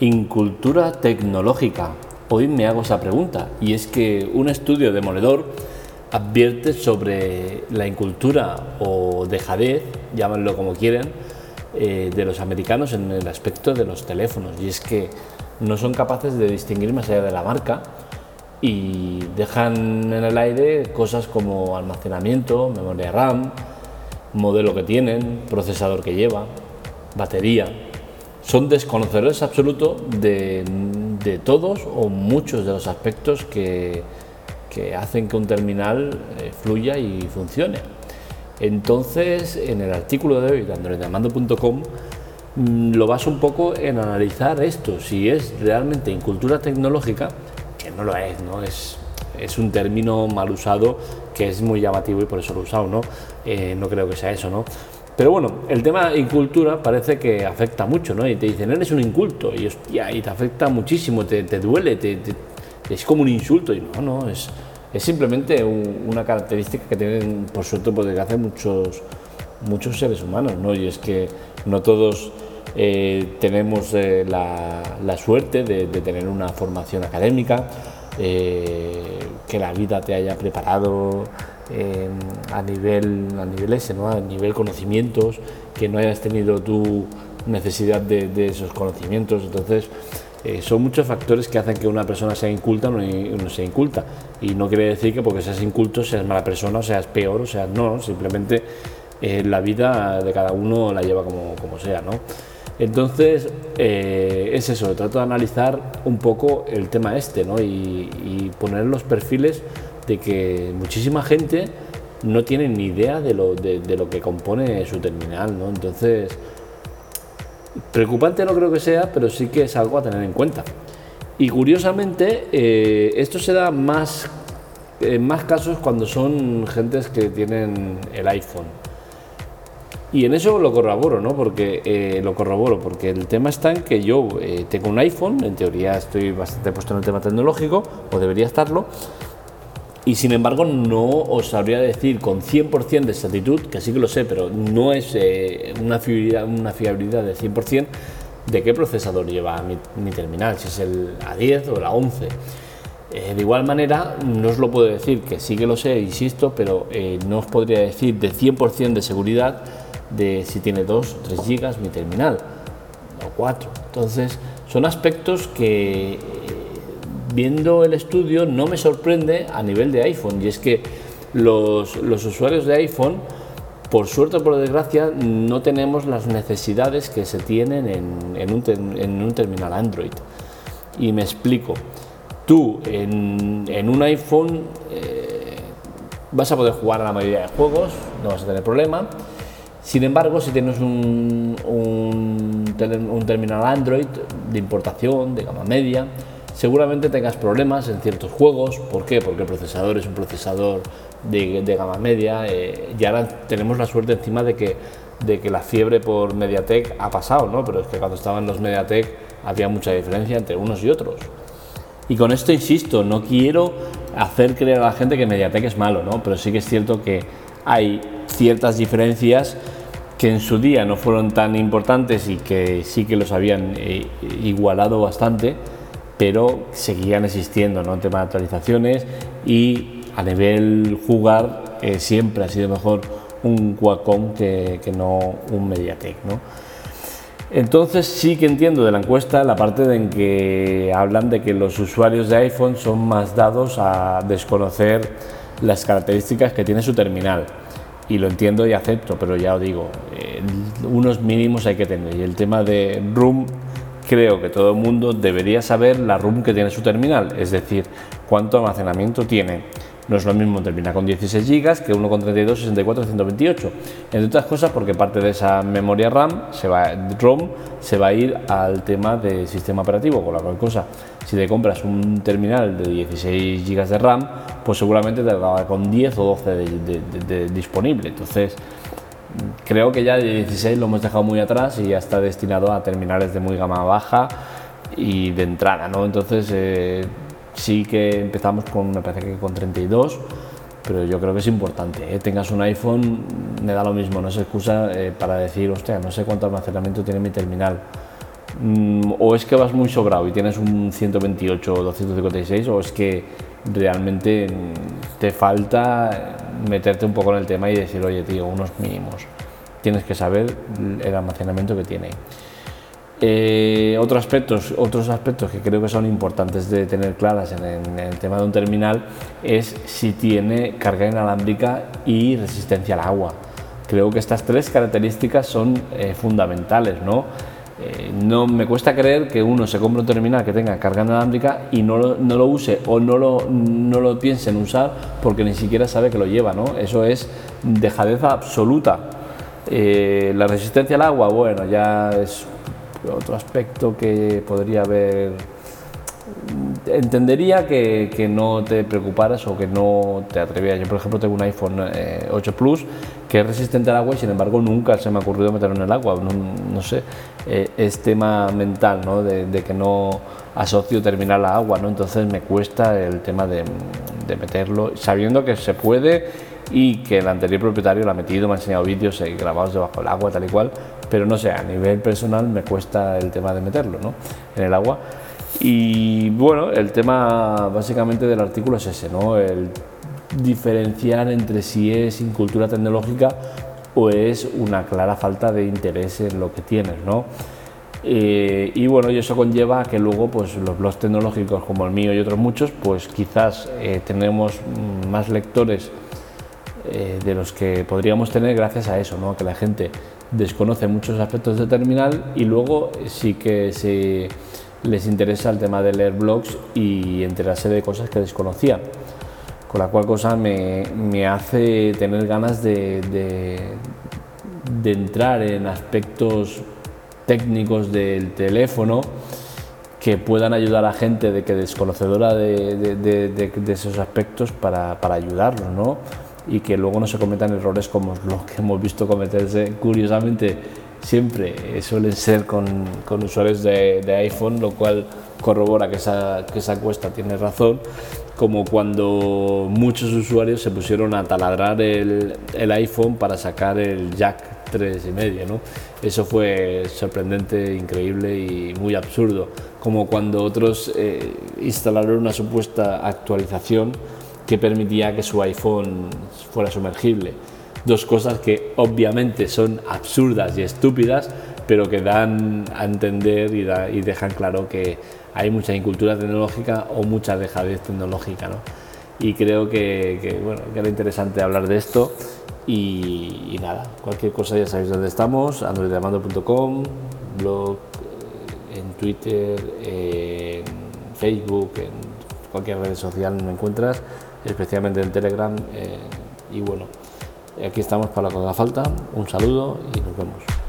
Incultura tecnológica. Hoy me hago esa pregunta y es que un estudio demoledor advierte sobre la incultura o dejadez, llámenlo como quieren, eh, de los americanos en el aspecto de los teléfonos. Y es que no son capaces de distinguir más allá de la marca y dejan en el aire cosas como almacenamiento, memoria RAM, modelo que tienen, procesador que lleva, batería. Son desconocedores absolutos de, todos o muchos de los aspectos que, que hacen que un terminal eh, fluya y funcione. Entonces, en el artículo de hoy de androidamando.com mm, lo vas un poco en analizar esto, si es realmente incultura tecnológica, que no lo es, ¿no? Es, es un término mal usado que es muy llamativo y por eso lo he usado, ¿no? Eh, no creo que sea eso, ¿no? Pero bueno, el tema incultura parece que afecta mucho, ¿no? Y te dicen, eres un inculto, y, hostia, y te afecta muchísimo, te, duele, te, es como un insulto, y no, no, es, es simplemente una característica que tienen, por suerte, por desgracia, muchos, muchos seres humanos, ¿no? Y es que no todos eh, tenemos eh, la, suerte de, tener una formación académica, eh, que la vida te haya preparado a nivel a nivel ese, ¿no? a nivel conocimientos, que no hayas tenido tu necesidad de, de esos conocimientos. Entonces, eh, son muchos factores que hacen que una persona sea inculta o no, sea inculta. Y no quiere decir que porque seas inculto seas mala persona o seas peor o seas no, simplemente eh, la vida de cada uno la lleva como, como sea. ¿no? Entonces, eh, es eso, trato de analizar un poco el tema este ¿no? y, y, poner los perfiles de que muchísima gente no tiene ni idea de lo, de, lo que compone su terminal. ¿no? Entonces, Preocupante no creo que sea, pero sí que es algo a tener en cuenta. Y curiosamente, eh, esto se da más, en más casos cuando son gentes que tienen el iPhone. Y en eso lo corroboro, ¿no? Porque eh, lo corroboro, porque el tema está en que yo eh, tengo un iPhone, en teoría estoy bastante puesto en el tema tecnológico, o debería estarlo, y sin embargo no os sabría decir con 100% de exactitud, que sí que lo sé, pero no es eh, una, fiabilidad, una fiabilidad de 100% de qué procesador lleva mi, terminal, si es el A10 o el A11. Eh, de igual manera, no os lo puedo decir, que sí que lo sé, insisto, pero eh, no os podría decir de 100% de seguridad de si tiene 2 o 3 GB mi terminal, o 4. Entonces, son aspectos que viendo el estudio no me sorprende a nivel de iPhone y es que los, usuarios de iPhone, por suerte o por desgracia, no tenemos las necesidades que se tienen en, un, terminal Android. Y me explico. Tú en, un iPhone eh, vas a poder jugar a la mayoría de juegos, no vas a tener problema. Sin embargo, si tienes un, un terminal Android de importación, de gama media, seguramente tengas problemas en ciertos juegos. ¿Por qué? Porque el procesador es un procesador de, gama media eh, y ahora tenemos la suerte encima de que, de que la fiebre por Mediatek ha pasado, ¿no? Pero es que cuando estaban los Mediatek había mucha diferencia entre unos y otros. Y con esto insisto, no quiero hacer creer a la gente que Mediatek es malo, ¿no? Pero sí que es cierto que hay ciertas diferencias que en su día no fueron tan importantes y que sí que los habían eh, igualado bastante pero seguían existiendo ¿no? en tema de actualizaciones y a nivel jugar eh, siempre ha sido mejor un Qualcomm que, que no un Mediatek. ¿no? Entonces sí que entiendo de la encuesta la parte en que hablan de que los usuarios de iPhone son más dados a desconocer las características que tiene su terminal. Y lo entiendo y acepto, pero ya os digo, eh, unos mínimos hay que tener. Y el tema de Room creo que todo el mundo debería saber la ROM que tiene su terminal, es decir, cuánto almacenamiento tiene. No es lo mismo terminar con 16 GB que uno con 32, 64, 128. Entre otras cosas porque parte de esa memoria RAM, se va, ROM, se va a ir al tema del sistema operativo, con la cual cosa, si te compras un terminal de 16 GB de RAM, pues seguramente te va con 10 o 12 de, disponible. Entonces, creo que ya de 16 lo hemos dejado muy atrás y ya está destinado a terminales de muy gama baja y de entrada, ¿no? Entonces eh, sí que empezamos con, me parece que con 32, pero yo creo que es importante. ¿eh? Tengas un iPhone, me da lo mismo, no es excusa eh, para decir, hostia, no sé cuánto almacenamiento tiene mi terminal. Mm, o es que vas muy sobrado y tienes un 128 o 256 o es que realmente mm, te falta meterte un poco en el tema y decir, oye tío, unos mínimos. Tienes que saber el almacenamiento que tiene. Eh, otros, aspectos, otros aspectos que creo que son importantes de tener claras en, el tema de un terminal es si tiene carga inalámbrica y resistencia al agua. Creo que estas tres características son eh, fundamentales, ¿no? Eh, no me cuesta creer que uno se compre un terminal que tenga carga inalámbrica y no lo, no lo use o no lo, no lo piense en usar porque ni siquiera sabe que lo lleva, ¿no? Eso es dejadeza absoluta. Eh, la resistencia al agua, bueno, ya es otro aspecto que podría haber entendería que, no te preocuparas o que no te atrevieras. Yo, por ejemplo, tengo un iPhone 8 eh, Plus que es resistente al agua y sin embargo nunca se me ha ocurrido meterlo en el agua. No, sé, eh, es tema mental, ¿no? De, que no asocio terminar la agua, ¿no? Entonces me cuesta el tema de, meterlo, sabiendo que se puede y que el anterior propietario lo ha metido, me ha enseñado vídeos eh, grabados debajo del agua, tal y cual, pero no sé, a nivel personal me cuesta el tema de meterlo ¿no? en el agua. Y bueno, el tema básicamente del artículo es ese, ¿no? El diferenciar entre si es incultura tecnológica o es una clara falta de interés en lo que tienes, ¿no? Eh, y bueno, y eso conlleva a que luego pues, los blogs tecnológicos como el mío y otros muchos, pues quizás eh, tenemos más lectores eh, de los que podríamos tener gracias a eso, ¿no? que la gente desconoce muchos aspectos de terminal y luego sí que se les interesa el tema de leer blogs y enterarse de cosas que desconocían. Con la cual cosa me, me hace tener ganas de, de, entrar en aspectos técnicos del teléfono que puedan ayudar a gente de que desconocedora de, de esos aspectos para, para ayudarlos, ¿no? Y que luego no se cometan errores como los que hemos visto cometerse curiosamente siempre suelen ser con, con usuarios de, de, iPhone, lo cual corrobora que esa, que esa cuesta tiene razón, como cuando muchos usuarios se pusieron a taladrar el, el iPhone para sacar el jack 3,5, ¿no? Eso fue sorprendente, increíble y muy absurdo, como cuando otros eh, instalaron una supuesta actualización que permitía que su iPhone fuera sumergible dos cosas que obviamente son absurdas y estúpidas, pero que dan a entender y, dejan claro que hay mucha incultura tecnológica o mucha dejadez tecnológica. ¿no? Y creo que, bueno, que era interesante hablar de esto. Y, nada, cualquier cosa ya sabéis dónde estamos, androidamando.com, blog, eh, en Twitter, en Facebook, en cualquier red social me encuentras, especialmente en Telegram. Eh, y bueno, Aquí estamos para lo que haga falta. Un saludo y nos vemos.